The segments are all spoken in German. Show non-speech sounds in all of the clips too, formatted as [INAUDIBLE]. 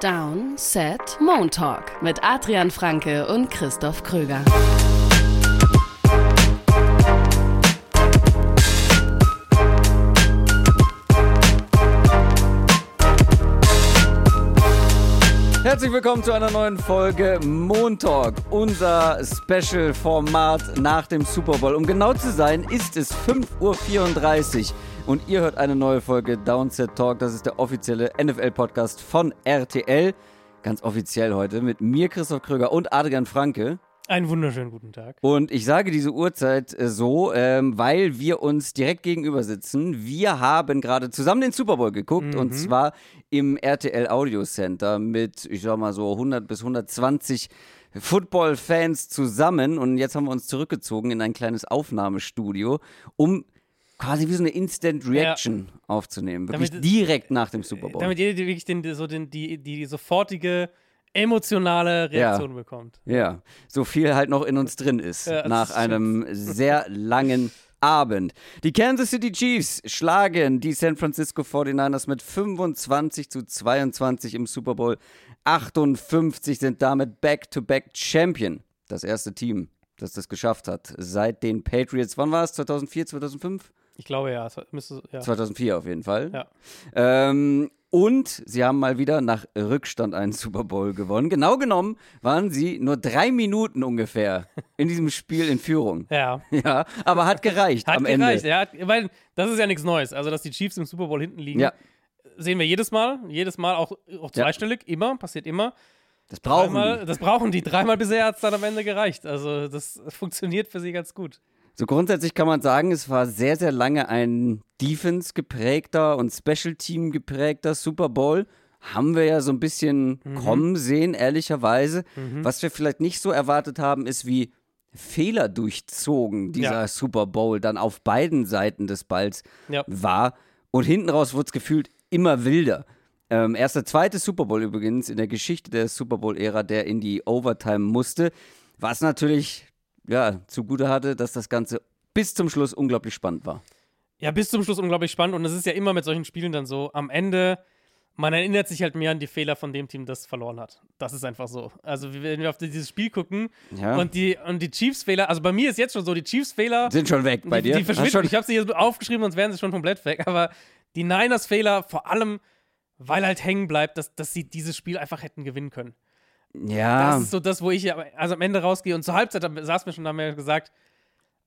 Down, Set, Moon Talk mit Adrian Franke und Christoph Kröger. Herzlich willkommen zu einer neuen Folge Montalk, unser Special-Format nach dem Super Bowl. Um genau zu sein, ist es 5.34 Uhr und ihr hört eine neue Folge Downset Talk. Das ist der offizielle NFL-Podcast von RTL. Ganz offiziell heute mit mir, Christoph Kröger und Adrian Franke. Einen wunderschönen guten Tag. Und ich sage diese Uhrzeit äh, so, ähm, weil wir uns direkt gegenüber sitzen. Wir haben gerade zusammen den Super Bowl geguckt Mhm. und zwar im RTL Audio Center mit, ich sag mal so 100 bis 120 Football-Fans zusammen. Und jetzt haben wir uns zurückgezogen in ein kleines Aufnahmestudio, um quasi wie so eine Instant Reaction aufzunehmen. Wirklich Damit- direkt nach dem Super Bowl. Damit ihr wirklich den, so den, die, die sofortige emotionale Reaktion bekommt. Ja, so viel halt noch in uns drin ist Ja, nach einem sehr langen Abend. Die Kansas City Chiefs schlagen die San Francisco 49ers mit 25 zu 22 im Super Bowl 58, sind damit Back-to-Back Champion. Das erste Team, das das geschafft hat seit den Patriots. Wann war es? 2004, 2005? Ich glaube ja, müsste ja. 2004 auf jeden Fall. Ja. Ähm, und sie haben mal wieder nach Rückstand einen Super Bowl gewonnen. Genau genommen waren sie nur drei Minuten ungefähr in diesem Spiel in Führung. Ja. [LAUGHS] Ja, aber hat gereicht Hat am gereicht, Ende. ja, hat- weil das ist ja nichts Neues. Also, dass die Chiefs im Super Bowl hinten liegen, Ja, sehen wir jedes Mal. Jedes Mal auch, auch Ja. zweistellig, immer, passiert immer. das brauchen Dreimal, die. das brauchen die. Dreimal bisher hat es dann am Ende gereicht. Also, das funktioniert für sie ganz gut. So grundsätzlich kann man sagen, es war sehr, sehr lange ein Defense geprägter und Special Team geprägter Super Bowl. Haben wir ja so ein bisschen Mhm. kommen sehen, ehrlicherweise. Was wir vielleicht nicht so erwartet haben, ist, wie Fehler durchzogen dieser Ja. Super Bowl dann auf beiden Seiten des Balls Ja. war. Und hinten raus wurde es gefühlt immer wilder. Ähm, erst der zweite Super Bowl übrigens in der Geschichte der Super Bowl-Ära, der in die Overtime musste. Was natürlich ja, zugute hatte, dass das Ganze bis zum Schluss unglaublich spannend war. Ja, bis zum Schluss unglaublich spannend. Und es ist ja immer mit solchen Spielen dann so, am Ende, man erinnert sich halt mehr an die Fehler von dem Team, das verloren hat. Das ist einfach so. Also, wenn wir auf dieses Spiel gucken Ja. und die, und die Chiefs-Fehler, also bei mir ist jetzt schon so, die Chiefs-Fehler, Sind schon weg bei die, dir? die Hast verschwinden. Ich habe sie hier aufgeschrieben, sonst wären sie schon komplett weg. Aber die Niners-Fehler, vor allem, weil halt hängen bleibt, dass, dass sie dieses Spiel einfach hätten gewinnen können. Ja, Das ist so das, wo ich also am Ende rausgehe und zur Halbzeit da saß mir schon, da wir gesagt,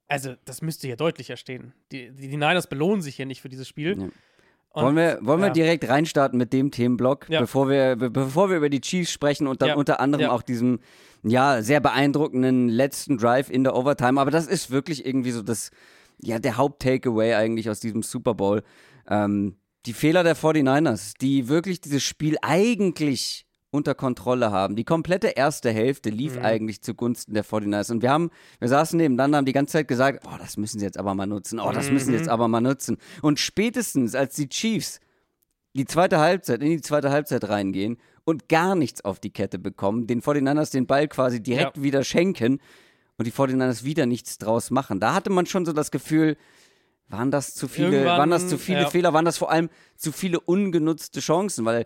also das müsste hier deutlicher stehen. Die, die, die Niners belohnen sich hier nicht für dieses Spiel. Ja. Und- wollen wir, wollen wir ja. direkt reinstarten mit dem Themenblock, Ja. bevor, wir, be- bevor wir über die Chiefs sprechen und dann Ja. unter anderem auch diesem ja, sehr beeindruckenden letzten Drive in der Overtime. Aber das ist wirklich irgendwie so das, ja, der Haupt-Takeaway eigentlich aus diesem Super Bowl. Ähm, die Fehler der 49ers, die wirklich dieses Spiel eigentlich unter Kontrolle haben. Die komplette erste Hälfte lief Mhm. eigentlich zugunsten der 49ers. Und wir haben, wir saßen nebeneinander, haben die ganze Zeit gesagt, oh, das müssen sie jetzt aber mal nutzen, oh, das müssen sie Mhm. jetzt aber mal nutzen. Und spätestens, als die Chiefs die zweite Halbzeit, in die zweite Halbzeit reingehen und gar nichts auf die Kette bekommen, den 49ers den Ball quasi direkt Ja. wieder schenken und die 49ers wieder nichts draus machen. Da hatte man schon so das Gefühl, waren das zu viele, Irgendwann, waren das zu viele ja. Fehler, waren das vor allem zu viele ungenutzte Chancen, weil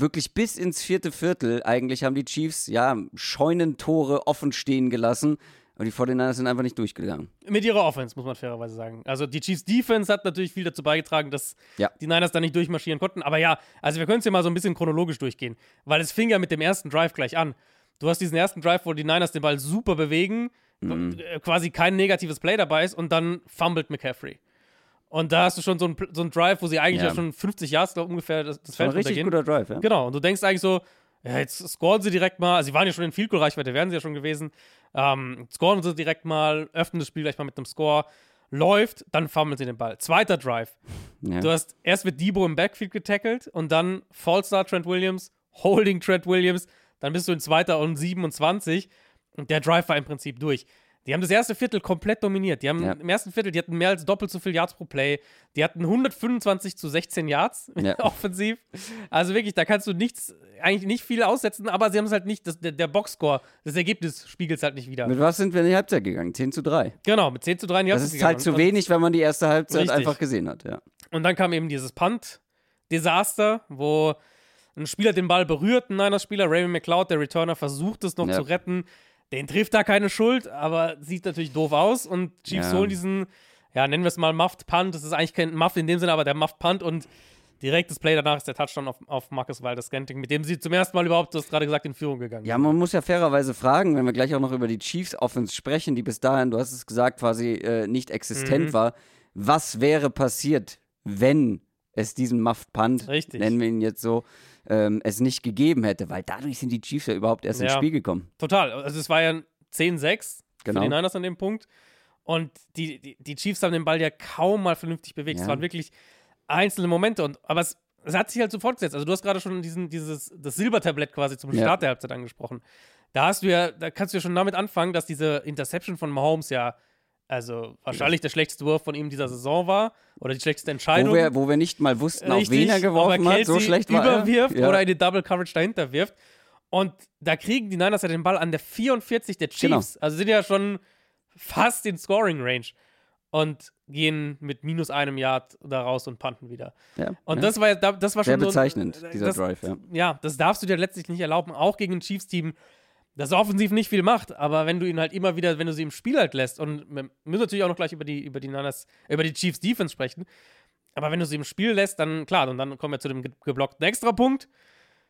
wirklich bis ins vierte Viertel eigentlich haben die Chiefs ja Scheunentore offen stehen gelassen und die 49ers sind einfach nicht durchgegangen. Mit ihrer Offense, muss man fairerweise sagen. Also die Chiefs Defense hat natürlich viel dazu beigetragen, dass Ja. die Niners da nicht durchmarschieren konnten. Aber ja, also wir können es ja mal so ein bisschen chronologisch durchgehen, weil es fing ja mit dem ersten Drive gleich an. Du hast diesen ersten Drive, wo die Niners den Ball super bewegen, Mhm. äh, quasi kein negatives Play dabei ist und dann fummelt McCaffrey. Und da hast du schon so einen so einen Drive, wo sie eigentlich Ja. ja, schon 50 Yards glaub, ungefähr das, das Feld ein richtig runtergehen. guter Drive, ja? Genau, und du denkst eigentlich so, ja, jetzt scoren sie direkt mal, also sie waren ja schon in Field Goal Reichweite, wären sie ja schon gewesen. Ähm, scoren sie direkt mal, öffnen das Spiel gleich mal mit einem Score, läuft, dann fummeln sie den Ball. Zweiter Drive. [LAUGHS] Ja. Du hast erst wird Debo im Backfield getackelt und dann Fallstar Trent Williams, Holding Trent Williams, dann bist du in zweiter und 27 und der Drive war im Prinzip durch. Die haben das erste Viertel komplett dominiert. Die haben Ja. im ersten Viertel, die hatten mehr als doppelt so viel Yards pro Play. Die hatten 125 zu 16 Yards [LAUGHS] Ja. offensiv. Also wirklich, da kannst du nichts, eigentlich nicht viel aussetzen, aber sie haben es halt nicht, das, der, der Boxscore, das Ergebnis spiegelt es halt nicht wieder. Mit was sind wir in die Halbzeit gegangen? 10 zu 3. genau, mit 10 zu 3 in die Das Halbzeit ist halt gegangen. zu Und- wenig, wenn man die erste Halbzeit Richtig. einfach gesehen hat, ja. Und dann kam eben dieses Punt-Desaster, wo ein Spieler den Ball berührt, ein Niners-Spieler, Raymond McLeod, der Returner, versucht es noch Ja. zu retten. Den trifft da keine Schuld, aber sieht natürlich doof aus. Und Chiefs Ja. holen diesen, ja, nennen wir es mal Muffed Punt. Das ist eigentlich kein Muffed in dem Sinne, aber der Muffed Punt und direkt das Play danach ist der Touchdown auf, auf Marcus Waldes Scanting, mit dem sie zum ersten Mal überhaupt, du hast gerade gesagt, in Führung gegangen Ja, man muss ja fairerweise fragen, wenn wir gleich auch noch über die Chiefs Offense sprechen, die bis dahin, du hast es gesagt, quasi äh, nicht existent Mhm. war. Was wäre passiert, wenn es diesen Muffed Punt, Richtig. nennen wir ihn jetzt so, ähm, es nicht gegeben hätte? Weil dadurch sind die Chiefs ja überhaupt erst ins Ja. Spiel gekommen. Total. Also es war ja ein 10-6 Genau. für die Niners an dem Punkt. Und die, die, die Chiefs haben den Ball ja kaum mal vernünftig bewegt. Es Ja. waren wirklich einzelne Momente. Und, aber es, es hat sich halt so fortgesetzt. Also du hast gerade schon diesen, dieses, das Silbertablett quasi zum Ja. Start der Halbzeit angesprochen. Da hast du ja, da kannst du ja schon damit anfangen, dass diese Interception von Mahomes ja also wahrscheinlich der schlechteste Wurf von ihm dieser Saison war oder die schlechteste Entscheidung. Wo wir, wo wir nicht mal wussten, auf wen er Richtig, geworfen hat, so schlecht war er. überwirft Ja. oder in die Double Coverage dahinter wirft. Und da kriegen die Niners ja den Ball an der 44 der Chiefs. Genau. Also sind ja schon fast in Scoring Range und gehen mit minus einem Yard da raus und punten wieder. Ja, Und ja. das war das war Sehr schon so, bezeichnend, dieser das, Drive, ja. Ja, das darfst du dir letztlich nicht erlauben, auch gegen ein Chiefs-Team, das offensiv nicht viel macht, aber wenn du ihn halt immer wieder, wenn du sie im Spiel halt lässt, und wir müssen natürlich auch noch gleich über die, über die Niners, über die Chiefs Defense sprechen, aber wenn du sie im Spiel lässt, dann klar, und dann kommen wir zu dem ge geblockten Extrapunkt,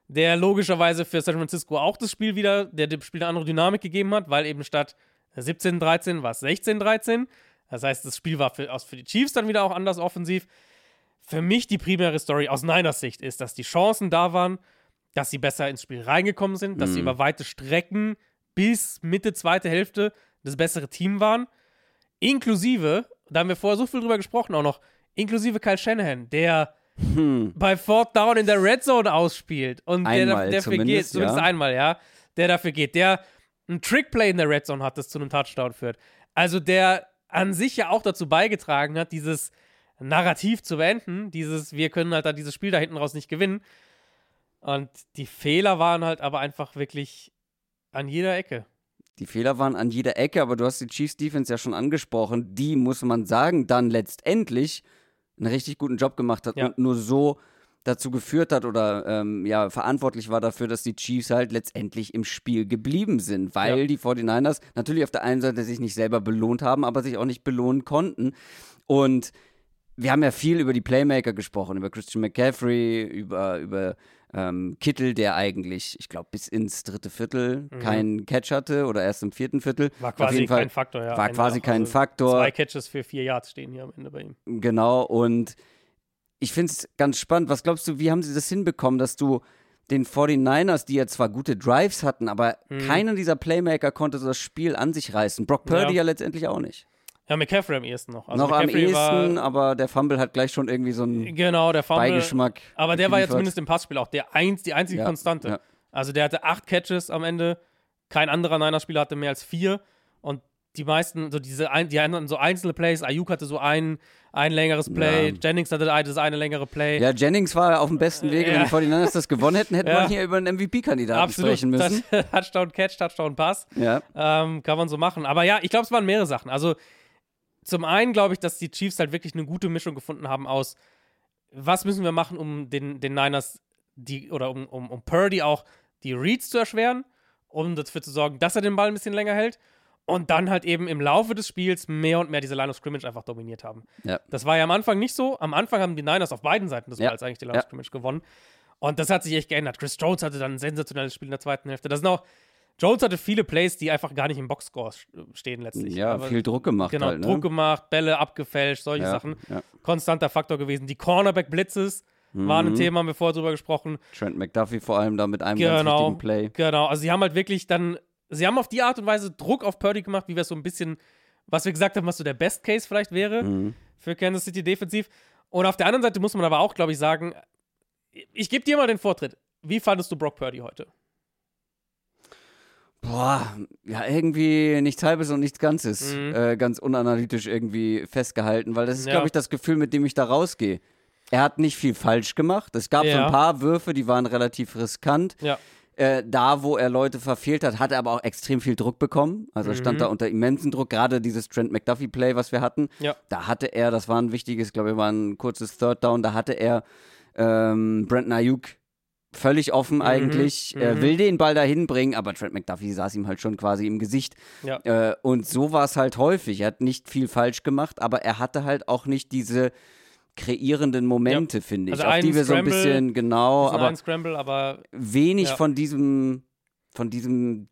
der logischerweise für San Francisco auch das Spiel wieder, der dem Spiel eine andere Dynamik gegeben hat, weil eben statt 17-13 war es 16-13. Das heißt, das Spiel war für, für die Chiefs dann wieder auch anders offensiv. Für mich die primäre Story aus Niners Sicht ist, dass die Chancen da waren, dass sie besser ins Spiel reingekommen sind, dass sie über weite Strecken bis Mitte zweite Hälfte das bessere Team waren. Inklusive, da haben wir vorher so viel drüber gesprochen auch noch, inklusive Kyle Shanahan, der bei Fourth Down in der Red Zone ausspielt und der Einmal dafür geht, zumindest, ja. einmal, ja, der dafür geht, der ein Trickplay in der Red Zone hat, das zu einem Touchdown führt. Also der an sich ja auch dazu beigetragen hat, dieses Narrativ zu beenden, dieses, wir können halt da dieses Spiel da hinten raus nicht gewinnen. Und die Fehler waren halt aber einfach wirklich an jeder Ecke. Die Fehler waren an jeder Ecke, aber du hast die Chiefs Defense ja schon angesprochen. Die, muss man sagen, dann letztendlich einen richtig guten Job gemacht hat Ja. und nur so dazu geführt hat oder ähm, ja, verantwortlich war dafür, dass die Chiefs halt letztendlich im Spiel geblieben sind, weil Ja. die 49ers natürlich auf der einen Seite sich nicht selber belohnt haben, aber sich auch nicht belohnen konnten. Und wir haben ja viel über die Playmaker gesprochen, über Christian McCaffrey, über, über ähm, Kittel, der eigentlich, ich glaube, bis ins dritte Viertel keinen Catch hatte oder erst im vierten Viertel. War quasi Fall kein Faktor, ja. War quasi kein Also Faktor. Zwei Catches für vier Yards stehen hier am Ende bei ihm. Genau, und ich finde es ganz spannend. Was glaubst du, wie haben sie das hinbekommen, dass du den 49ers, die ja zwar gute Drives hatten, aber keiner dieser Playmaker konnte das Spiel an sich reißen. Brock Purdy ja, Ja. letztendlich auch nicht. Ja, McCaffrey am ehesten noch. Also Noch am McCaffrey ehesten, War, aber der Fumble hat gleich schon irgendwie so einen genau, der Fumble. Beigeschmack. Aber der war ja zumindest im Passspiel auch der eins, die einzige Ja, Konstante. ja. Also der hatte acht Catches am Ende. Kein anderer Niners-Spieler hatte mehr als vier. Und die meisten, so diese ein, die anderen so einzelne Plays, Ayuk hatte so ein, ein längeres Play, Ja. Jennings hatte das eine längere Play. Ja, Jennings war auf dem besten Weg. Wenn die 49ers das gewonnen hätten, hätten Ja. wir hier über einen MVP-Kandidaten sprechen müssen. [LAUGHS] Das- Touchdown Catch, Touchdown Pass. Ja. Ähm, kann man so machen. Aber ja, ich glaube, es waren mehrere Sachen. Also zum einen glaube ich, dass die Chiefs halt wirklich eine gute Mischung gefunden haben aus, was müssen wir machen, um den, den Niners die, oder um, um, um Purdy auch die Reads zu erschweren, um dafür zu sorgen, dass er den Ball ein bisschen länger hält. Und dann halt eben im Laufe des Spiels mehr und mehr diese Line of Scrimmage einfach dominiert haben. Ja. Das war ja am Anfang nicht so. Am Anfang haben die Niners auf beiden Seiten des Ja. Balls eigentlich die Line of Scrimmage gewonnen. Und das hat sich echt geändert. Chris Jones hatte dann ein sensationelles Spiel in der zweiten Hälfte. Das sind auch, Jones hatte viele Plays, die einfach gar nicht im Boxscore stehen letztlich. Ja, Aber viel Druck gemacht Genau, halt. Ne? Druck gemacht, Bälle abgefälscht, solche Ja, Sachen. ja. Konstanter Faktor gewesen. Die Cornerback-Blitzes waren ein Mhm. Thema, haben wir vorher drüber gesprochen. Trent McDuffie vor allem da mit einem ganz Genau, wichtigen Play. genau. Also sie haben halt wirklich dann, sie haben auf die Art und Weise Druck auf Purdy gemacht, wie wir es so ein bisschen, was wir gesagt haben, was so der Best Case vielleicht wäre Mhm. für Kansas City defensiv. Und auf der anderen Seite muss man aber auch, glaube ich, sagen, ich gebe dir mal den Vortritt. Wie fandest du Brock Purdy heute? Boah, ja, irgendwie nichts Halbes und nichts Ganzes. Mhm. Äh, ganz unanalytisch irgendwie festgehalten, weil das ist, Ja. glaube ich, das Gefühl, mit dem ich da rausgehe. Er hat nicht viel falsch gemacht. Es gab so Ja. ein paar Würfe, die waren relativ riskant. Ja. Äh, da, wo er Leute verfehlt hat, hat er aber auch extrem viel Druck bekommen. Also Mhm. stand da unter immensen Druck. Gerade dieses Trent McDuffie-Play, was wir hatten, Ja. da hatte er, das war ein wichtiges, glaube ich, war ein kurzes Third Down, da hatte er ähm, Brandon Ayuk völlig offen eigentlich, mhm. äh, will den Ball dahin bringen, aber Trent McDuffie saß ihm halt schon quasi im Gesicht. Ja. Äh, und so war es halt häufig. Er hat nicht viel falsch gemacht, aber er hatte halt auch nicht diese kreierenden Momente, finde ich, Also auf die wir so ein Scramble, bisschen genau, aber Scramble, aber wenig Ja. von diesem, von diesem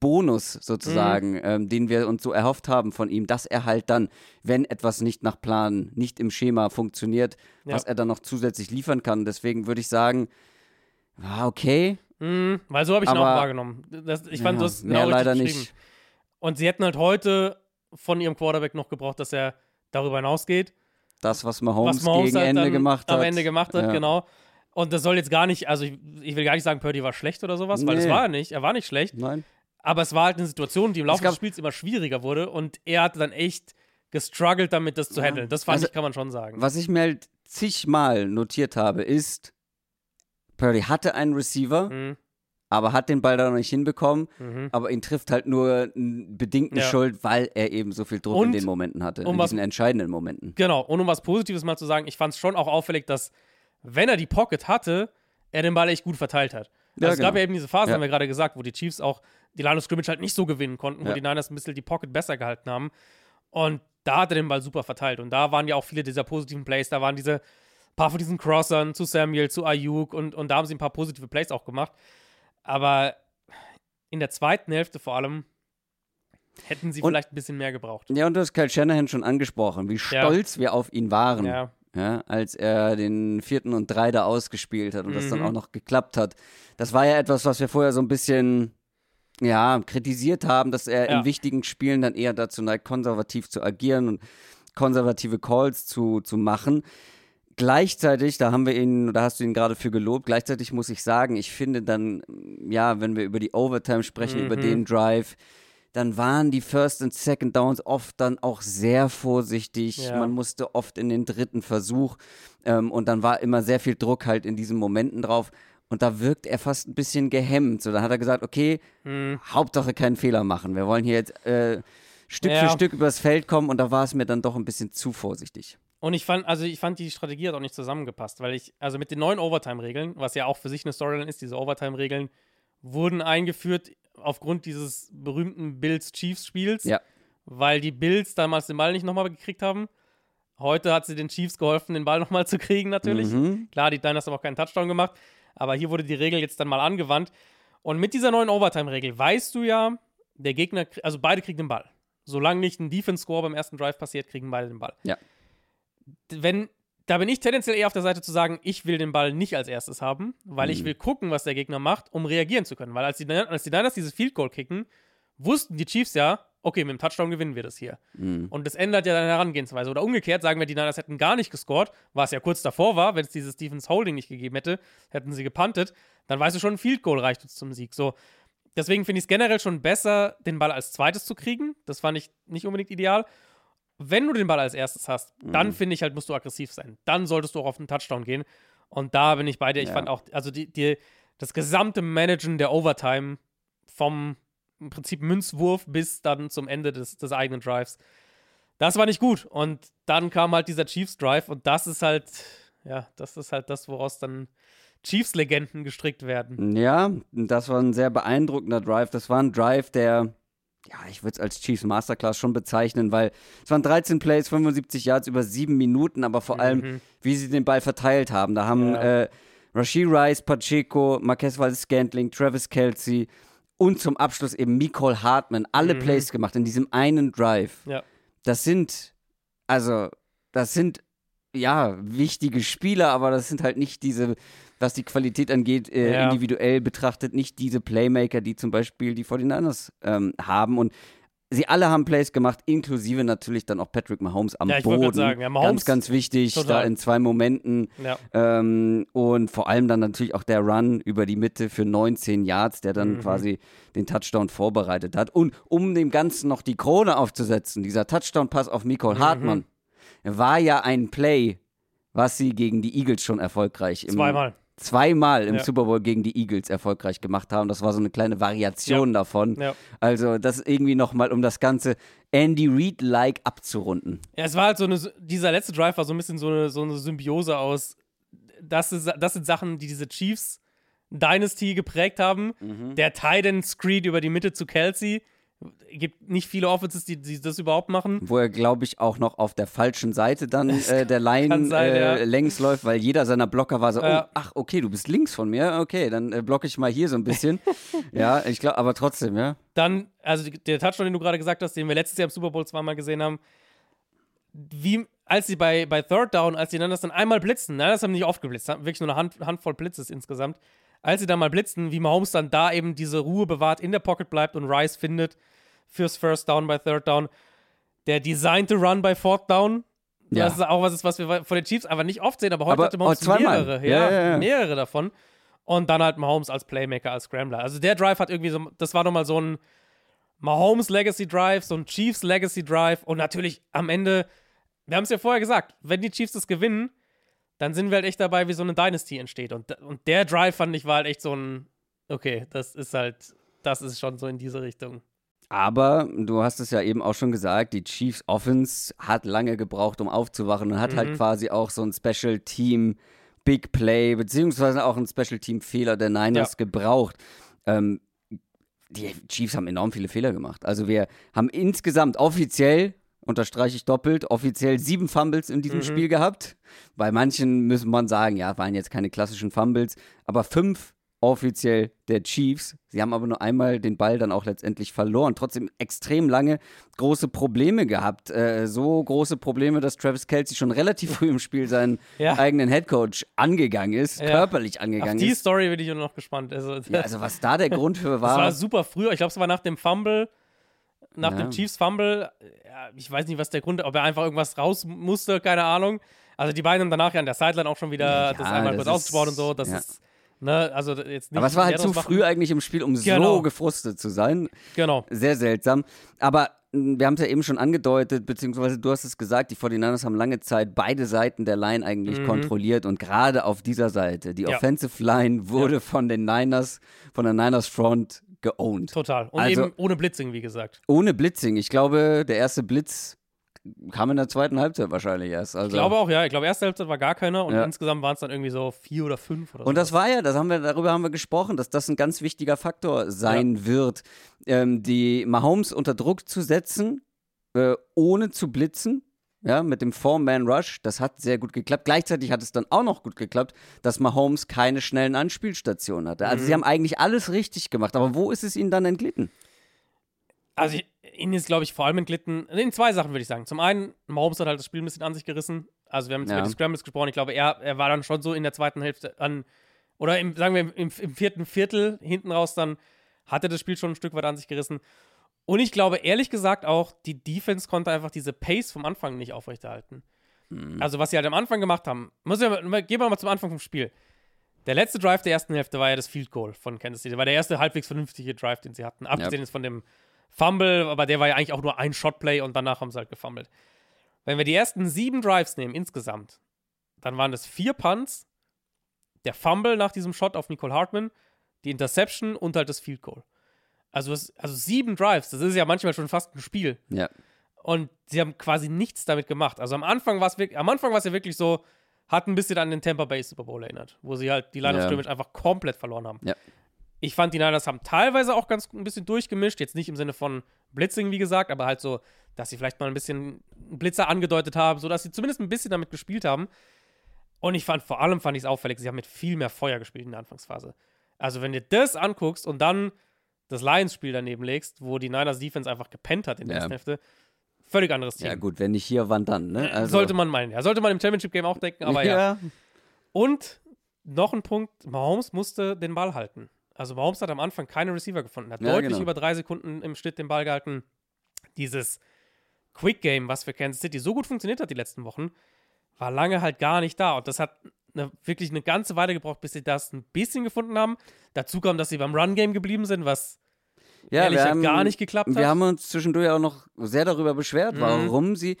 Bonus sozusagen, Mhm. ähm, den wir uns so erhofft haben von ihm, dass er halt dann, wenn etwas nicht nach Plan, nicht im Schema funktioniert, Ja. was er dann noch zusätzlich liefern kann. Deswegen würde ich sagen, war okay. mh, weil so habe ich ihn auch Aber- wahrgenommen. Das, ich fand Ja, das mehr genau leider richtig nicht. beschrieben. Und sie hätten halt heute von ihrem Quarterback noch gebraucht, dass er darüber hinausgeht. Das, was Mahomes, was Mahomes gegen halt Ende dann gemacht hat. am Ende gemacht hat, Ja. genau. Und das soll jetzt gar nicht, also ich, ich will gar nicht sagen, Purdy war schlecht oder sowas, weil das Nee. war er nicht. Er war nicht schlecht. Nein. Aber es war halt eine Situation, die im Laufe gab- des Spiels immer schwieriger wurde und er hatte dann echt gestruggelt damit, das zu Ja. handeln. Das fand Also, ich, kann man schon sagen. Was ich mir halt zigmal notiert habe, ist, Purdy hatte einen Receiver, Mhm. aber hat den Ball da noch nicht hinbekommen. Mhm. Aber ihn trifft halt nur n- bedingt eine Ja. Schuld, weil er eben so viel Druck in Und den Momenten hatte, um in was- diesen entscheidenden Momenten. Genau, und um was Positives mal zu sagen, ich fand es schon auch auffällig, dass, wenn er die Pocket hatte, er den Ball echt gut verteilt hat. Also Ja, es gab genau. ja eben diese Phase, Ja. haben wir gerade gesagt, wo die Chiefs auch die Line of Scrimmage halt nicht so gewinnen konnten, wo Ja. die Niners ein bisschen die Pocket besser gehalten haben. Und da hat er den Ball super verteilt. Und da waren ja auch viele dieser positiven Plays, da waren diese paar von diesen Crossern zu Samuel, zu Ayuk und, und da haben sie ein paar positive Plays auch gemacht. Aber in der zweiten Hälfte vor allem hätten sie Und- vielleicht ein bisschen mehr gebraucht. Ja, und du hast Kyle Shanahan schon angesprochen, wie Ja. stolz wir auf ihn waren, Ja. ja, als er den vierten und drei da ausgespielt hat und das dann Mhm. auch noch geklappt hat. Das war ja etwas, was wir vorher so ein bisschen ja, kritisiert haben, dass er Ja. in wichtigen Spielen dann eher dazu neigt, konservativ zu agieren und konservative Calls zu, zu machen. Gleichzeitig, da haben wir ihn, da hast du ihn gerade für gelobt, gleichzeitig muss ich sagen, ich finde dann, ja, wenn wir über die Overtime sprechen, über Mhm. den Drive, dann waren die First und Second Downs oft dann auch sehr vorsichtig. Ja. Man musste oft in den dritten Versuch ähm, und dann war immer sehr viel Druck halt in diesen Momenten drauf. Und da wirkt er fast ein bisschen gehemmt. So, dann hat er gesagt, okay, Hm. Hauptsache keinen Fehler machen. Wir wollen hier jetzt äh, Stück Ja. für Stück übers Feld kommen und da war es mir dann doch ein bisschen zu vorsichtig. Und ich fand, also ich fand die Strategie hat auch nicht zusammengepasst, weil ich, also mit den neuen Overtime-Regeln, was ja auch für sich eine Storyline ist, diese Overtime-Regeln wurden eingeführt aufgrund dieses berühmten Bills-Chiefs-Spiels, Ja. weil die Bills damals den Ball nicht nochmal gekriegt haben. Heute hat sie den Chiefs geholfen, den Ball nochmal [LAUGHS] zu kriegen, natürlich. Mhm. Klar, die Niners haben auch keinen Touchdown gemacht, aber hier wurde die Regel jetzt dann mal angewandt. Und mit dieser neuen Overtime-Regel weißt du ja, der Gegner, also beide kriegen den Ball. Solange nicht ein Defense-Score beim ersten Drive passiert, kriegen beide den Ball. Ja. Wenn, da bin ich tendenziell eher auf der Seite zu sagen, ich will den Ball nicht als erstes haben, weil Mhm. ich will gucken, was der Gegner macht, um reagieren zu können. Weil als die, als die Niners dieses Field Goal kicken, wussten die Chiefs ja, okay, mit dem Touchdown gewinnen wir das hier. Mhm. Und das ändert ja deine Herangehensweise. Oder umgekehrt, sagen wir, die Niners hätten gar nicht gescored, was ja kurz davor war, wenn es dieses Stevens Holding nicht gegeben hätte, hätten sie gepuntet, dann weißt du schon, ein Field Goal reicht uns zum Sieg. So. Deswegen finde ich es generell schon besser, den Ball als zweites zu kriegen. Das fand ich nicht unbedingt ideal. Wenn du den Ball als erstes hast, dann finde ich halt, musst du aggressiv sein. Dann solltest du auch auf den Touchdown gehen. Und da bin ich bei dir. Ich Ja. fand auch, also die, die, das gesamte Managen der Overtime vom im Prinzip Münzwurf bis dann zum Ende des, des eigenen Drives. Das war nicht gut. Und dann kam halt dieser Chiefs Drive und das ist halt, ja, das ist halt das, woraus dann Chiefs-Legenden gestrickt werden. Ja, das war ein sehr beeindruckender Drive. Das war ein Drive, der, ja, ich würde es als Chiefs Masterclass schon bezeichnen, weil es waren 13 Plays, 75 Yards über sieben Minuten, aber vor allem, Mhm. wie sie den Ball verteilt haben. Da haben Ja. äh, Rashid Rice, Pacheco, Marquez Valdez-Scantling, Travis Kelsey und zum Abschluss eben Nicole Hartman alle Mhm. Plays gemacht in diesem einen Drive. Ja. Das sind, also, das sind ja wichtige Spieler, aber das sind halt nicht diese, was die Qualität angeht, äh, Ja. individuell betrachtet, nicht diese Playmaker, die zum Beispiel die 49ers ähm, haben. Und sie alle haben Plays gemacht, inklusive natürlich dann auch Patrick Mahomes am Ja, ich Boden. sagen, ja, ganz, Mahomes- ganz wichtig, Total. da in zwei Momenten. Ja. Ähm, und vor allem dann natürlich auch der Run über die Mitte für 19 Yards, der dann Mhm. quasi den Touchdown vorbereitet hat. Und um dem Ganzen noch die Krone aufzusetzen, dieser Touchdown-Pass auf Nicole Mhm. Hartmann war ja ein Play, was sie gegen die Eagles schon erfolgreich im Zweimal. Zweimal im Ja. Super Bowl gegen die Eagles erfolgreich gemacht haben. Das war so eine kleine Variation davon. Ja. Also das irgendwie nochmal, um das Ganze Andy Reid-like abzurunden. Ja, es war halt so eine, dieser letzte Drive war so ein bisschen so eine, so eine Symbiose aus, das, ist, das sind Sachen, die diese Chiefs Dynasty geprägt haben. Mhm. Der Titan Screed über die Mitte zu Kelsey. Gibt nicht viele Offenses, die, die das überhaupt machen. Wo er, glaube ich, auch noch auf der falschen Seite dann [LAUGHS] äh, der Line sein, äh, ja. längs läuft, weil jeder seiner Blocker war so, Ja. oh, ach, okay, du bist links von mir, okay, dann äh, blocke ich mal hier so ein bisschen. [LAUGHS] ja, ich glaube, aber trotzdem, ja. Dann, also der Touchdown, den du gerade gesagt hast, den wir letztes Jahr im Super Bowl zweimal gesehen haben, wie, als sie bei, bei Third Down, als die dann das dann einmal blitzen, nein, das haben nicht oft geblitzt, haben wirklich nur eine Hand, Handvoll Blitzes insgesamt, als sie dann mal blitzen, wie Mahomes dann da eben diese Ruhe bewahrt, in der Pocket bleibt und Rice findet fürs First Down bei Third Down. Der designte Run bei Fourth Down, Ja. das ist auch was, ist, was wir von den Chiefs einfach nicht oft sehen, aber heute Aber hatte Mahomes oh, mehrere, ja, ja, ja. mehrere davon. Und dann halt Mahomes als Playmaker, als Scrambler. Also der Drive hat irgendwie so, das war nochmal so ein Mahomes Legacy Drive, so ein Chiefs Legacy Drive und natürlich am Ende, wir haben es ja vorher gesagt, wenn die Chiefs das gewinnen, dann sind wir halt echt dabei, wie so eine Dynasty entsteht. Und, und der Drive fand ich war halt echt so ein, okay, das ist halt, das ist schon so in diese Richtung. Aber du hast es ja eben auch schon gesagt, die Chiefs Offense hat lange gebraucht, um aufzuwachen und hat halt quasi auch so ein Special Team Big Play, beziehungsweise auch ein Special Team Fehler der Niners Ja. gebraucht. Ähm, die Chiefs haben enorm viele Fehler gemacht. Also wir haben insgesamt offiziell, unterstreiche ich doppelt, offiziell sieben Fumbles in diesem Spiel gehabt. Bei manchen müssen man sagen, ja, waren jetzt keine klassischen Fumbles, aber fünf offiziell der Chiefs. Sie haben aber nur einmal den Ball dann auch letztendlich verloren. Trotzdem extrem lange große Probleme gehabt. Äh, so große Probleme, dass Travis Kelsey schon relativ früh im Spiel seinen [LAUGHS] Ja. eigenen Headcoach angegangen ist, Ja. körperlich Auf angegangen die ist. Story bin ich nur noch gespannt. Also, Ja, also was da der [LAUGHS] Grund für Das war war. super früh. Ich glaube, es war nach dem Fumble, nach Ja. dem Chiefs Fumble. Ja, ich weiß nicht, was der Grund, ob er einfach irgendwas raus musste, keine Ahnung. Also die beiden haben danach ja an der Sideline auch schon wieder Ja, das einmal das kurz ausgesprochen und so. Das ja. ist, ne, also jetzt nicht. aber es war halt zu machen. früh eigentlich im Spiel, um so Genau. gefrustet zu sein. Genau. Sehr seltsam. Aber mh, wir haben es ja eben schon angedeutet, beziehungsweise du hast es gesagt, die 49ers haben lange Zeit beide Seiten der Line eigentlich kontrolliert und gerade auf dieser Seite, die Mhm. Ja. Offensive Line wurde von den Niners, von der Niners Front geowned. Total. Und Also- eben ohne Blitzing, wie gesagt. Ohne Blitzing. Ich glaube, der erste Blitz kam in der zweiten Halbzeit wahrscheinlich erst. Also. Ich glaube auch, ja. Ich glaube, erste Halbzeit war gar keiner und Ja. insgesamt waren es dann irgendwie so vier oder fünf oder so. Und das war ja, das haben wir, darüber haben wir gesprochen, dass das ein ganz wichtiger Faktor sein wird, ähm, die Mahomes unter Druck zu setzen, äh, ohne zu blitzen. Ja, mit dem Four-Man-Rush, das hat sehr gut geklappt. Gleichzeitig hat es dann auch noch gut geklappt, dass Mahomes keine schnellen Anspielstationen hatte. Also sie haben eigentlich alles richtig gemacht, aber wo ist es ihnen dann entglitten? Also ich, ihnen ist, glaube ich, vor allem entglitten, in zwei Sachen würde ich sagen. Zum einen, Mahomes hat halt das Spiel ein bisschen an sich gerissen. Also wir haben jetzt Ja. über die Scrambles gesprochen. Ich glaube, er, er war dann schon so in der zweiten Hälfte an, oder im, sagen wir im, im, im vierten Viertel hinten raus dann, hat er das Spiel schon ein Stück weit an sich gerissen. Und ich glaube, ehrlich gesagt auch, die Defense konnte einfach diese Pace vom Anfang nicht aufrechterhalten. Also was sie halt am Anfang gemacht haben, muss ja, gehen wir mal zum Anfang vom Spiel. Der letzte Drive der ersten Hälfte war ja das Field Goal von Kansas City. War der erste halbwegs vernünftige Drive, den sie hatten. Abgesehen jetzt von dem Fumble, aber der war ja eigentlich auch nur ein Shotplay und danach haben sie halt gefummelt. Wenn wir die ersten sieben Drives nehmen insgesamt, dann waren das vier Punts, der Fumble nach diesem Shot auf Nicole Hartman, die Interception und halt das Field Goal. Also, es, also sieben Drives, das ist ja manchmal schon fast ein Spiel. Ja. Und sie haben quasi nichts damit gemacht. Also am Anfang war es wirklich, am Anfang war es ja wirklich so, hat ein bisschen an den Tampa Bay Super Bowl erinnert, wo sie halt die Line of Ja. Scrimmage einfach komplett verloren haben. Ja. Ich fand, die Niners haben teilweise auch ganz ein bisschen durchgemischt, jetzt nicht im Sinne von Blitzing, wie gesagt, aber halt so, dass sie vielleicht mal ein bisschen Blitzer angedeutet haben, sodass sie zumindest ein bisschen damit gespielt haben. Und ich fand, vor allem fand ich es auffällig, sie haben mit viel mehr Feuer gespielt in der Anfangsphase. Also, wenn du das anguckst und dann das Lions-Spiel daneben legst, wo die Niners Defense einfach gepennt hat in der Ja. ersten Hälfte, völlig anderes Team. Ja, gut, wenn nicht hier, wann dann, ne? Also, Sollte man meinen, ja. Sollte man im Championship-Game auch denken, aber [LAUGHS] ja. Und noch ein Punkt, Mahomes musste den Ball halten. Also Mahomes hat am Anfang keine Receiver gefunden. Hat Ja, deutlich genau. über drei Sekunden im Schnitt den Ball gehalten. Dieses Quick Game, was für Kansas City so gut funktioniert hat die letzten Wochen, war lange halt gar nicht da. Und das hat eine, wirklich eine ganze Weile gebraucht, bis sie das ein bisschen gefunden haben. Dazu kam, dass sie beim Run-Game geblieben sind, was ja, ehrlich haben, gar nicht geklappt hat. Wir haben uns zwischendurch auch noch sehr darüber beschwert, Mhm. warum sie,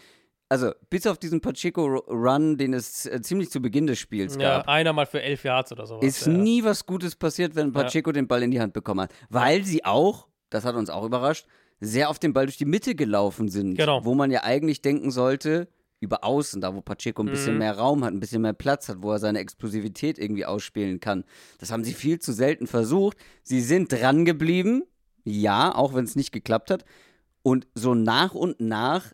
also bis auf diesen Pacheco-Run, den es äh, ziemlich zu Beginn des Spiels ja, gab, einer mal für elf Yards oder sowas. ist ja. nie was Gutes passiert, wenn Pacheco den Ball in die Hand bekommen hat. Weil sie auch, das hat uns auch überrascht, sehr auf den Ball durch die Mitte gelaufen sind. Genau. Wo man ja eigentlich denken sollte, über außen, da wo Pacheco ein bisschen Mhm. mehr Raum hat, ein bisschen mehr Platz hat, wo er seine Explosivität irgendwie ausspielen kann. Das haben sie viel zu selten versucht. Sie sind dran geblieben, ja, auch wenn es nicht geklappt hat. Und so nach und nach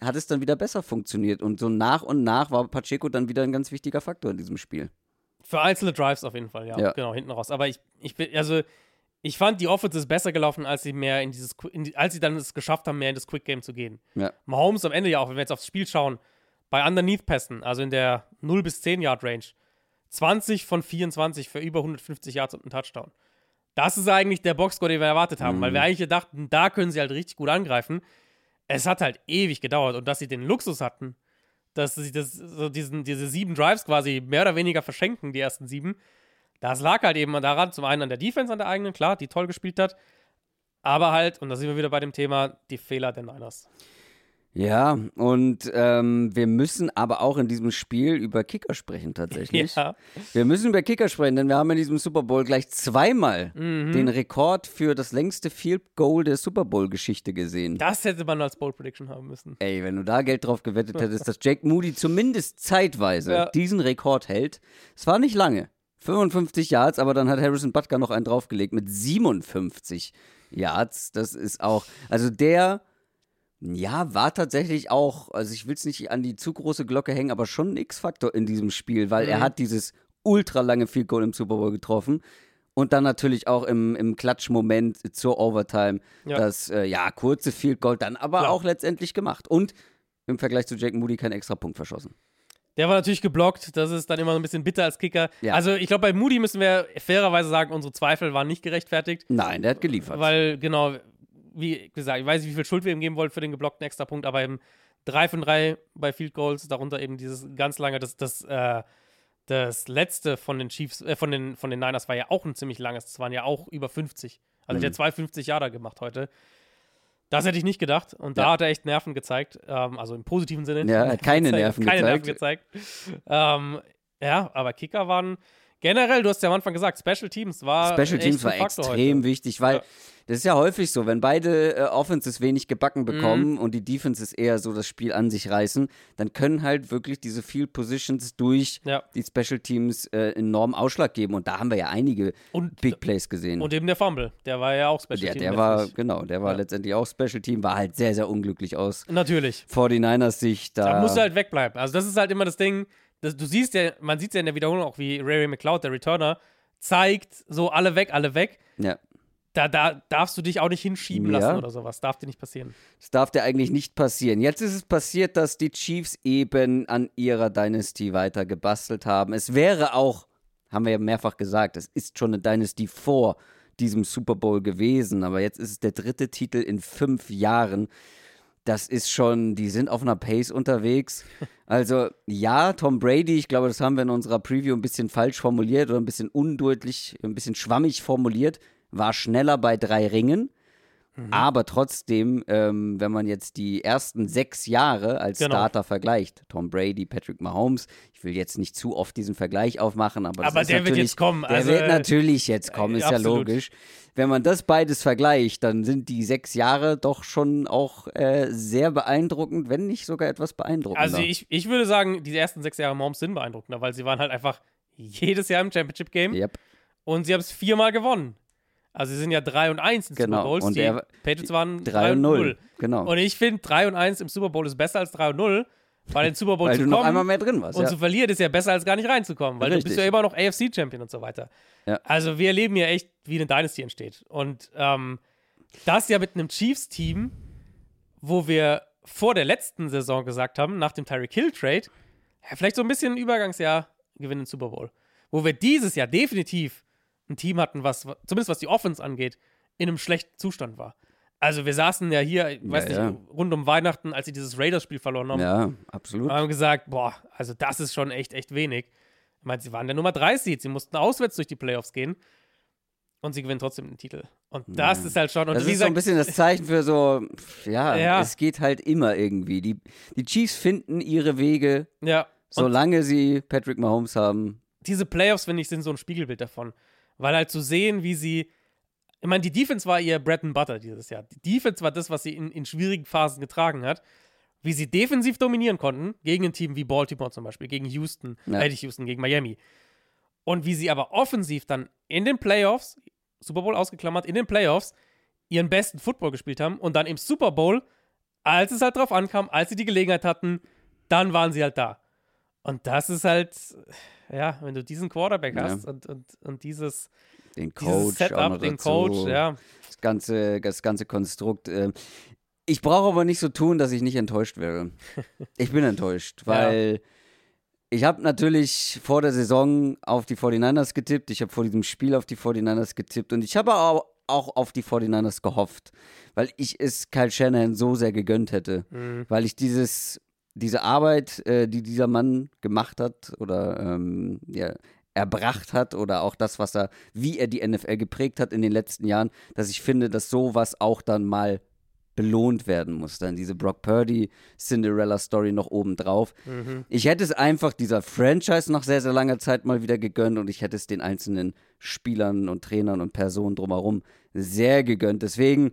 hat es dann wieder besser funktioniert. Und so nach und nach war Pacheco dann wieder ein ganz wichtiger Faktor in diesem Spiel. Für einzelne Drives auf jeden Fall, ja. Ja. Genau, hinten raus. Aber ich, ich bin, also, ich fand, die Offense ist besser gelaufen, als sie mehr in dieses, in die, als sie dann es geschafft haben, mehr in das Quick Game zu gehen. Ja. Mahomes am Ende ja auch, wenn wir jetzt aufs Spiel schauen, bei Underneath-Pässen, also in der 0 bis 10 Yard Range, 20 von 24 für über 150 Yards und einen Touchdown. Das ist eigentlich der Boxscore, den wir erwartet haben, weil wir eigentlich dachten, da können sie halt richtig gut angreifen. Es hat halt ewig gedauert und dass sie den Luxus hatten, dass sie das, so diesen, diese sieben Drives quasi mehr oder weniger verschenken, die ersten sieben. Das lag halt eben daran, zum einen an der Defense, an der eigenen, klar, die toll gespielt hat, aber halt, und da sind wir wieder bei dem Thema, die Fehler der Niners. Ja, und ähm, wir müssen aber auch in diesem Spiel über Kicker sprechen tatsächlich. Ja. Wir müssen über Kicker sprechen, denn wir haben in diesem Super Bowl gleich zweimal Mhm. den Rekord für das längste Field Goal der Super Bowl-Geschichte gesehen. Das hätte man als Bold Prediction haben müssen. Ey, wenn du da Geld drauf gewettet [LAUGHS] hättest, dass Jake Moody zumindest zeitweise Ja. diesen Rekord hält. Es war nicht lange. 55 Yards, aber dann hat Harrison Butker noch einen draufgelegt mit 57 Yards. Das ist auch, also der, ja, war tatsächlich auch, also ich will es nicht an die zu große Glocke hängen, aber schon ein X-Faktor in diesem Spiel, weil er Mhm. hat dieses ultra lange Field Goal im Super Bowl getroffen. Und dann natürlich auch im, im Klatschmoment zur Overtime Ja. das, äh, ja, kurze Field Goal dann aber Klar. auch letztendlich gemacht. Und im Vergleich zu Jake Moody keinen extra Punkt verschossen. Der war natürlich geblockt, das ist dann immer so ein bisschen bitter als Kicker. Ja. Also ich glaube, bei Moody müssen wir fairerweise sagen, unsere Zweifel waren nicht gerechtfertigt, Nein, der hat geliefert. weil genau, wie gesagt, ich weiß nicht, wie viel Schuld wir ihm geben wollten für den geblockten Extrapunkt, aber eben 3 von 3 bei Field Goals, darunter eben dieses ganz lange, das, das, äh, das letzte von den Chiefs, äh, von den, von den Niners war ja auch ein ziemlich langes, das waren ja auch über 50. Also Mhm. der hat 250 Jahre gemacht heute. Das hätte ich nicht gedacht. Und da Ja. hat er echt Nerven gezeigt. Ähm, also im positiven Sinne. Ja, er hat keine [LAUGHS] Nerven keine gezeigt. Nerven gezeigt. Ähm, ja, aber Kicker waren generell, du hast ja am Anfang gesagt, Special Teams war. Special Teams echt war Faktor extrem heute. wichtig, weil Ja. das ist ja häufig so, wenn beide äh, Offenses wenig gebacken Mhm. bekommen und die Defenses eher so das Spiel an sich reißen, dann können halt wirklich diese Field Positions durch Ja. die Special Teams äh, enormen Ausschlag geben. Und da haben wir ja einige Und, Big Plays gesehen. und eben der Fumble. Der war ja auch Special ja, Team. der war, genau, der war Ja. letztendlich auch Special Team, war halt sehr, sehr unglücklich aus Natürlich. 49ers Sicht. Da, Da musst du halt wegbleiben. Also, das ist halt immer das Ding. Das, du siehst ja, man sieht ja in der Wiederholung auch, wie Ray McLeod, der Returner, zeigt, so alle weg, alle weg. ja, Da, da darfst du dich auch nicht hinschieben Ja. lassen oder sowas. Darf dir nicht passieren. das darf dir eigentlich nicht passieren. Jetzt ist es passiert, dass die Chiefs eben an ihrer Dynasty weiter gebastelt haben. Es wäre auch, haben wir ja mehrfach gesagt, es ist schon eine Dynasty vor diesem Super Bowl gewesen, aber jetzt ist es der dritte Titel in fünf Jahren. Das ist schon, die sind auf einer Pace unterwegs. Also ja, Tom Brady, ich glaube, das haben wir in unserer Preview ein bisschen falsch formuliert oder ein bisschen undeutlich, ein bisschen schwammig formuliert, war schneller bei drei Ringen. Mhm. Aber trotzdem, ähm, wenn man jetzt die ersten sechs Jahre als Genau. Starter vergleicht, Tom Brady, Patrick Mahomes, ich will jetzt nicht zu oft diesen Vergleich aufmachen, aber, Aber der wird jetzt kommen, Der also, wird äh, natürlich jetzt kommen, äh, ist ja absolut. logisch. Wenn man das beides vergleicht, dann sind die sechs Jahre doch schon auch äh, sehr beeindruckend, wenn nicht sogar etwas beeindruckender. Also ich, ich würde sagen, diese ersten sechs Jahre Mahomes sind beeindruckender, weil sie waren halt einfach jedes Jahr im Championship-Game Yep. und sie haben es viermal gewonnen. Also sie sind ja 3 und 1 in Genau, Super Bowls. und die er- Patriots waren 3 und 0. Genau. Und ich finde, 3 und 1 im Super Bowl ist besser als 3 und 0, weil in den Super Bowl weil zu du noch kommen einmal mehr drin warst. und Ja. zu verlieren ist ja besser als gar nicht reinzukommen, weil du bist Richtig. ja immer noch AFC-Champion und so weiter. Ja. Also wir erleben ja echt, wie eine Dynasty entsteht. Und ähm, das ja mit einem Chiefs-Team, wo wir vor der letzten Saison gesagt haben, nach dem Tyreek Hill-Trade, ja, vielleicht so ein bisschen ein Übergangsjahr gewinnen den Super Bowl. Wo wir dieses Jahr definitiv ein Team hatten, was, zumindest was die Offense angeht, in einem schlechten Zustand war. Also wir saßen ja hier, ich weiß Ja, nicht, rund um Weihnachten, als sie dieses Raiders-Spiel verloren haben, ja, absolut. und haben gesagt, boah, also das ist schon echt, echt wenig. Ich meine, sie waren der Nummer 3 Seed, sie mussten auswärts durch die Playoffs gehen und sie gewinnen trotzdem den Titel. Und das ist halt schon, und Das ist so ein bisschen das Zeichen für so, ja, Ja. es geht halt immer irgendwie. Die, die Chiefs finden ihre Wege, ja, solange sie Patrick Mahomes haben. diese Playoffs, finde ich, sind so ein Spiegelbild davon. Weil halt zu sehen, wie sie, ich meine, die Defense war ihr Bread and Butter dieses Jahr. Die Defense war das, was sie in, in schwierigen Phasen getragen hat. wie sie defensiv dominieren konnten, gegen ein Team wie Baltimore zum Beispiel, gegen Houston, Ja. äh, nicht Houston, gegen Miami. Und wie sie aber offensiv dann in den Playoffs, Super Bowl ausgeklammert, in den Playoffs, ihren besten Football gespielt haben und dann im Super Bowl, als es halt drauf ankam, als sie die Gelegenheit hatten, dann waren sie halt da. Und das ist halt, ja, wenn du diesen Quarterback Ja. hast und, und, und dieses, Den dieses Coach, auch Setup, den dazu. Coach, ja. das ganze, das ganze Konstrukt. ähm, Ich brauche aber nicht so tun, dass ich nicht enttäuscht wäre. [LAUGHS] Ich bin enttäuscht, weil ich habe natürlich vor der Saison auf die 49ers getippt. Ich habe vor diesem Spiel auf die 49ers getippt und ich habe auch, auch auf die 49ers gehofft, weil ich es Kyle Shanahan so sehr gegönnt hätte. Mhm. Weil ich dieses, diese Arbeit, äh, die dieser Mann gemacht hat oder ähm, ja, erbracht hat oder auch das, was er, wie er die NFL geprägt hat in den letzten Jahren, dass ich finde, dass sowas auch dann mal belohnt werden muss. Dann diese Brock Purdy Cinderella Story noch oben drauf. Mhm. Ich hätte es einfach dieser Franchise nach sehr, sehr langer Zeit mal wieder gegönnt und ich hätte es den einzelnen Spielern und Trainern und Personen drumherum sehr gegönnt. Deswegen,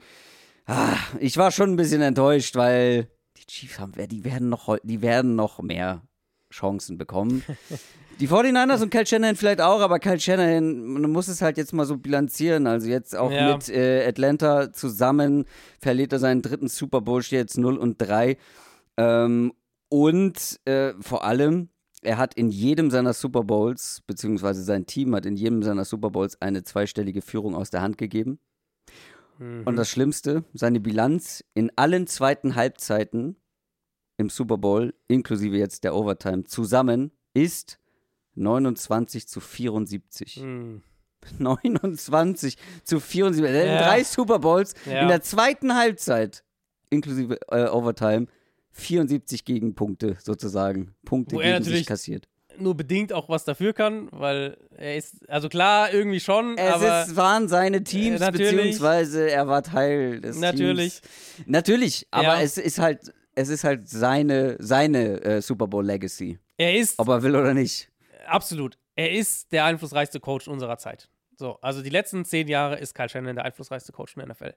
ah, ich war schon ein bisschen enttäuscht, weil die Chiefs haben, die werden noch, die werden noch mehr Chancen bekommen. [LAUGHS] Die 49ers und Kyle Shanahan vielleicht auch, aber Kyle Shanahan, man muss es halt jetzt mal so bilanzieren. Also jetzt auch Ja. mit äh, Atlanta zusammen verliert er seinen dritten Super Bowl, steht jetzt 0 und 3. Ähm, und äh, vor allem, er hat in jedem seiner Super Bowls, beziehungsweise sein Team hat in jedem seiner Super Bowls eine zweistellige Führung aus der Hand gegeben. Mhm. Und das Schlimmste, seine Bilanz in allen zweiten Halbzeiten im Super Bowl, inklusive jetzt der Overtime, zusammen ist 29 zu 74. Mhm. [LAUGHS] 29 zu 74. Er hat in Ja. drei Super Bowls Ja. in der zweiten Halbzeit, inklusive äh, Overtime, 74 Gegenpunkte sozusagen. Punkte Wo er gegen sich kassiert. Nur bedingt auch was dafür kann, weil er ist, also klar, irgendwie schon, Es aber ist, waren seine Teams, Äh, natürlich. beziehungsweise er war Teil des Natürlich. Teams. Natürlich, aber Ja. es ist halt, es ist halt seine, seine äh, Super Bowl Legacy. er ist Ob er will oder nicht. absolut, er ist der einflussreichste Coach unserer Zeit. So, also die letzten zehn Jahre ist Kyle Shannon der einflussreichste Coach in der NFL.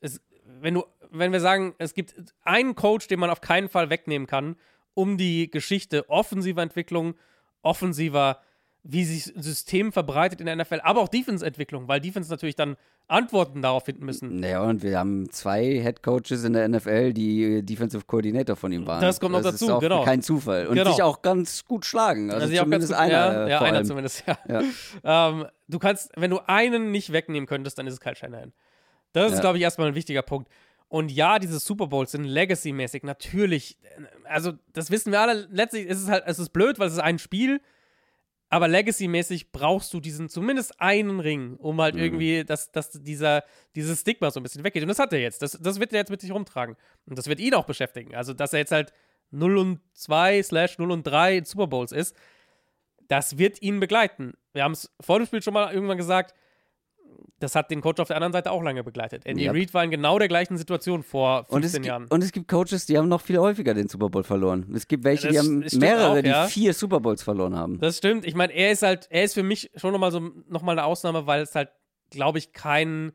Es, wenn, du, wenn wir sagen, es gibt einen Coach, den man auf keinen Fall wegnehmen kann, um die Geschichte offensiver Entwicklung, offensiver, wie sich System verbreitet in der NFL, aber auch Defense-Entwicklung, weil Defense natürlich dann Antworten darauf finden müssen. Naja, und wir haben zwei Head Coaches in der NFL, die Defensive Coordinator von ihm waren. Das kommt noch das dazu, ist auch genau. kein Zufall. Und Genau. sich auch ganz gut schlagen. Also, Also ich auch ganz zumindest gut, einer. ja, ja einer allem. zumindest, ja. Ja. Ähm, du kannst, wenn du einen nicht wegnehmen könntest, dann ist es Kyle Shanahan. Das ist, Ja. glaube ich, erstmal ein wichtiger Punkt. Und ja, diese Super Bowls sind Legacy-mäßig, natürlich. Also, das wissen wir alle. Letztlich ist es halt, es ist blöd, weil es ist ein Spiel. Aber Legacy-mäßig brauchst du diesen, zumindest einen Ring, um halt irgendwie, dass, dass dieser, dieses Stigma so ein bisschen weggeht. Und das hat er jetzt. Das, das wird er jetzt mit sich rumtragen. Und das wird ihn auch beschäftigen. Also, dass er jetzt halt 0 und 2 slash 0 und 3 in Super Bowls ist, das wird ihn begleiten. Wir haben es vor dem Spiel schon mal irgendwann gesagt, das hat den Coach auf der anderen Seite auch lange begleitet. Andy Yep. Reid war in genau der gleichen Situation vor 15 Und es, Jahren. gibt, und es gibt Coaches, die haben noch viel häufiger den Super Bowl verloren. Es gibt welche, die Das haben stimmt mehrere, auch, ja. die vier Super Bowls verloren haben. Das stimmt. Ich meine, er ist halt, er ist für mich schon nochmal so nochmal eine Ausnahme, weil es halt, glaube ich, keinen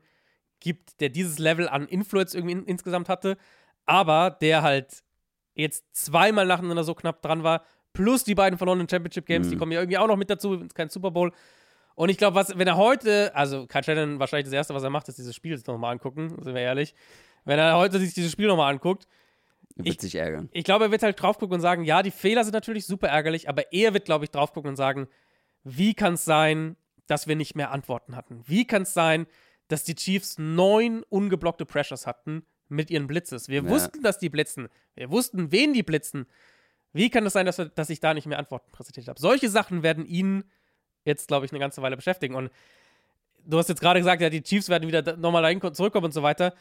gibt, der dieses Level an Influence irgendwie in, insgesamt hatte, aber der halt jetzt zweimal nacheinander so knapp dran war, plus die beiden verlorenen Championship Games, die kommen ja irgendwie auch noch mit dazu, ist kein Super Bowl. Und ich glaube, was, wenn er heute, also Kyle Shannon wahrscheinlich das Erste, was er macht, ist dieses Spiel nochmal angucken, sind wir ehrlich. Wenn er heute sich dieses Spiel nochmal anguckt, Wird Ich- sich ärgern. ich glaube, er wird halt drauf gucken und sagen, ja, die Fehler sind natürlich super ärgerlich, aber er wird, glaube ich, drauf gucken und sagen, wie kann es sein, dass wir nicht mehr Antworten hatten? Wie kann es sein, dass die Chiefs neun ungeblockte Pressures hatten mit ihren Blitzes? Wir Ja. wussten, dass die blitzen. Wir wussten, wen die blitzen. Wie kann es sein, dass, wir, dass ich da nicht mehr Antworten präsentiert habe? Solche Sachen werden ihn jetzt, glaube ich, eine ganze Weile beschäftigen. Und du hast jetzt gerade gesagt, ja, die Chiefs werden wieder nochmal dahin ko- zurückkommen und so weiter.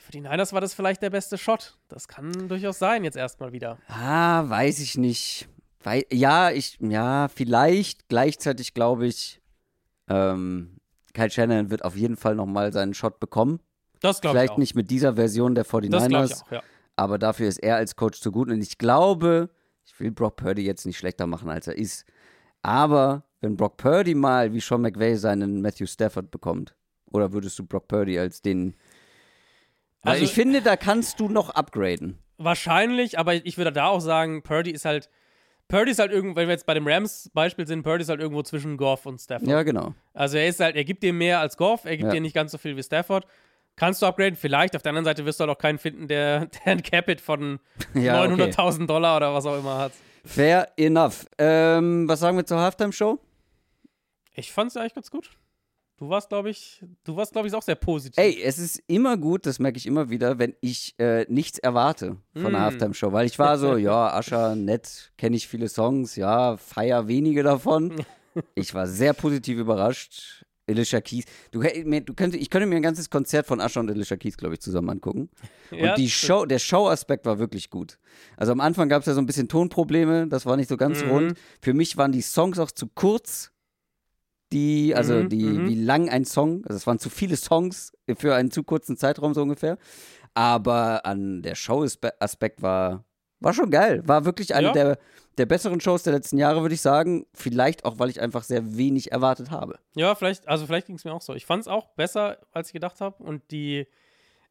Für die Niners war das vielleicht der beste Shot. Das kann durchaus sein, jetzt erstmal wieder. Ah, weiß ich nicht. Wei ja, ich, ja, vielleicht. Gleichzeitig glaube ich, ähm, Kyle Shannon wird auf jeden Fall nochmal seinen Shot bekommen. Das glaube ich Vielleicht auch. nicht mit dieser Version der das glaube ich 49ers, auch, ja. aber dafür ist er als Coach zu gut. Und ich glaube, ich will Brock Purdy jetzt nicht schlechter machen, als er ist. Aber wenn Brock Purdy mal wie Sean McVay seinen Matthew Stafford bekommt, oder würdest du Brock Purdy als den. Weil Also- ich finde, da kannst du noch upgraden. wahrscheinlich, aber ich würde da auch sagen, Purdy ist halt. Purdy ist halt irgendwo, wenn wir jetzt bei dem Rams-Beispiel sind, Purdy ist halt irgendwo zwischen Goff und Stafford. Ja, genau. Also er ist halt, er gibt dir mehr als Goff, er gibt Ja. dir nicht ganz so viel wie Stafford. Kannst du upgraden? Vielleicht. Auf der anderen Seite wirst du halt auch keinen finden, der, [LAUGHS] der ein Capit von Ja, okay. 900.000 Dollar oder was auch immer hat. Fair enough. Ähm, was sagen wir zur Halftime-Show? Ich fand es eigentlich ganz gut. Du warst, glaube ich, du warst, glaube ich, auch sehr positiv. Ey, es ist immer gut, das merke ich immer wieder, wenn ich äh, nichts erwarte von der Mm. Halftime-Show. Weil ich war so, ja, [LAUGHS] Ascha, nett, kenne ich viele Songs, ja, feier wenige davon. [LAUGHS] Ich war sehr positiv überrascht. Alicia Keys. Du, du könntest, ich könnte mir ein ganzes Konzert von Ascha und Alicia Keys, glaube ich, zusammen angucken. Ja, und die. Show, der Show-Aspekt war wirklich gut. Also am Anfang gab es ja so ein bisschen Tonprobleme, das war nicht so ganz Mhm. rund. Für mich waren die Songs auch zu kurz. Die, also Mhm, die, mhm. wie lang ein Song, also es waren zu viele Songs für einen zu kurzen Zeitraum so ungefähr. Aber an der Show-Aspekt war, war schon geil. War wirklich eine Ja. der, der besseren Shows der letzten Jahre, würde ich sagen. Vielleicht auch, weil ich einfach sehr wenig erwartet habe. Ja, vielleicht, also vielleicht ging es mir auch so. Ich fand es auch besser, als ich gedacht habe. Und die,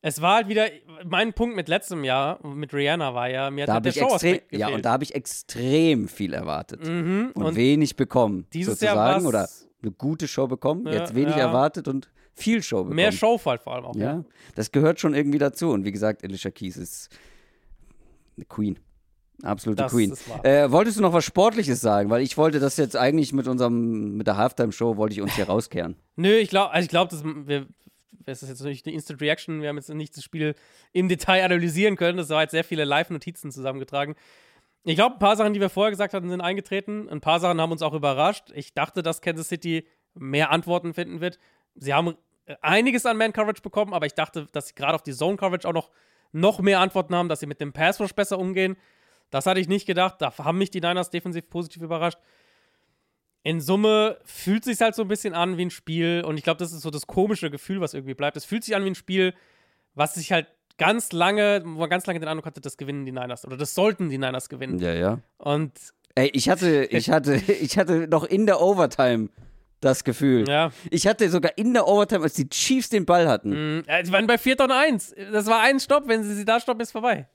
es war halt wieder, mein Punkt mit letztem Jahr, mit Rihanna war ja, mir hat Da halt habe der ich extrem, ja, und da habe ich extrem viel erwartet. mhm. und, und wenig bekommen, dieses Jahr sozusagen. war's- Oder eine gute Show bekommen, Ja, jetzt wenig ja. erwartet und viel Show bekommen. mehr Show halt vor allem auch. Ja, das gehört schon irgendwie dazu. Und wie gesagt, Alicia Keys ist Queen. Absolute Das Queen. Äh, wolltest du noch was Sportliches sagen? Weil ich wollte das jetzt eigentlich mit unserem, mit der Halftime-Show, wollte ich uns hier [LAUGHS] rauskehren. Nö, ich glaube, also ich glaube, dass wir, das ist jetzt natürlich die Instant Reaction, wir haben jetzt nicht das Spiel im Detail analysieren können, das war jetzt sehr viele Live-Notizen zusammengetragen. Ich glaube, ein paar Sachen, die wir vorher gesagt hatten, sind eingetreten. Ein paar Sachen haben uns auch überrascht. Ich dachte, dass Kansas City mehr Antworten finden wird. Sie haben äh, einiges an Man-Coverage bekommen, aber ich dachte, dass sie gerade auf die Zone-Coverage auch noch, noch mehr Antworten haben, dass sie mit dem Pass-Rush besser umgehen. Das hatte ich nicht gedacht. Da haben mich die Niners defensiv positiv überrascht. In Summe fühlt sich halt so ein bisschen an wie ein Spiel und ich glaube, das ist so das komische Gefühl, was irgendwie bleibt. Es fühlt sich an wie ein Spiel, was sich halt ganz lange, wo man ganz lange den Eindruck hatte, das gewinnen die Niners oder das sollten die Niners gewinnen. Ja, ja. Und Ey, ich hatte, ich hatte, [LAUGHS] ich hatte noch in der Overtime das Gefühl. ja, Ich hatte sogar in der Overtime, als die Chiefs den Ball hatten. mh, äh, sie waren bei 4 und 1. Das war ein Stopp, wenn sie sie da stoppen, ist vorbei.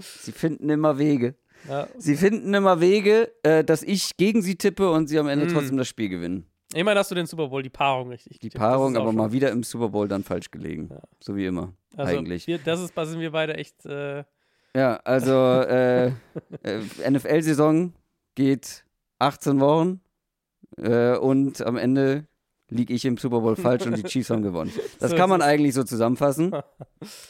Sie finden immer Wege. Ja. Sie finden immer Wege, äh, dass ich gegen sie tippe und sie am Ende Mm. trotzdem das Spiel gewinnen. Immerhin hast du den Super Bowl, die Paarung richtig. Die getippt. Paarung aber mal wieder im Super Bowl dann falsch gelegen. So wie immer. also, eigentlich. Wir, das ist, da sind wir beide echt. Äh, Ja, also äh, [LAUGHS] äh, NFL-Saison geht 18 Wochen äh, und am Ende liege ich im Super Bowl falsch und die Chiefs haben gewonnen. [LAUGHS] Das kann man eigentlich so zusammenfassen. [LAUGHS]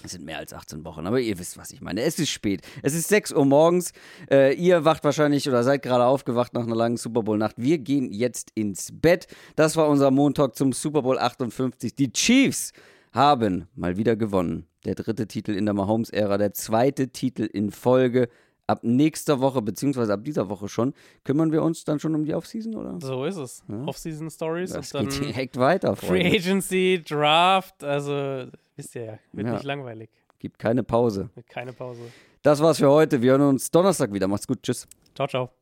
Es sind mehr als 18 Wochen, aber ihr wisst, was ich meine. Es ist spät. Es ist 6 Uhr morgens. Äh, ihr wacht wahrscheinlich oder seid gerade aufgewacht nach einer langen Super Bowl-Nacht. Wir gehen jetzt ins Bett. Das war unser Montag zum Super Bowl 58. Die Chiefs haben mal wieder gewonnen. Der dritte Titel in der Mahomes-Ära, der zweite Titel in Folge. Ab nächster Woche, beziehungsweise ab dieser Woche schon, kümmern wir uns dann schon um die Offseason, oder? so ist es. Off-Season Stories Das und geht dann direkt weiter, Free. Agency, Draft. Also, wisst ihr ja, wird Ja. nicht langweilig. Gibt keine Pause. Keine Pause. Das war's für heute. Wir hören uns Donnerstag wieder. Macht's gut. Tschüss. Ciao, ciao.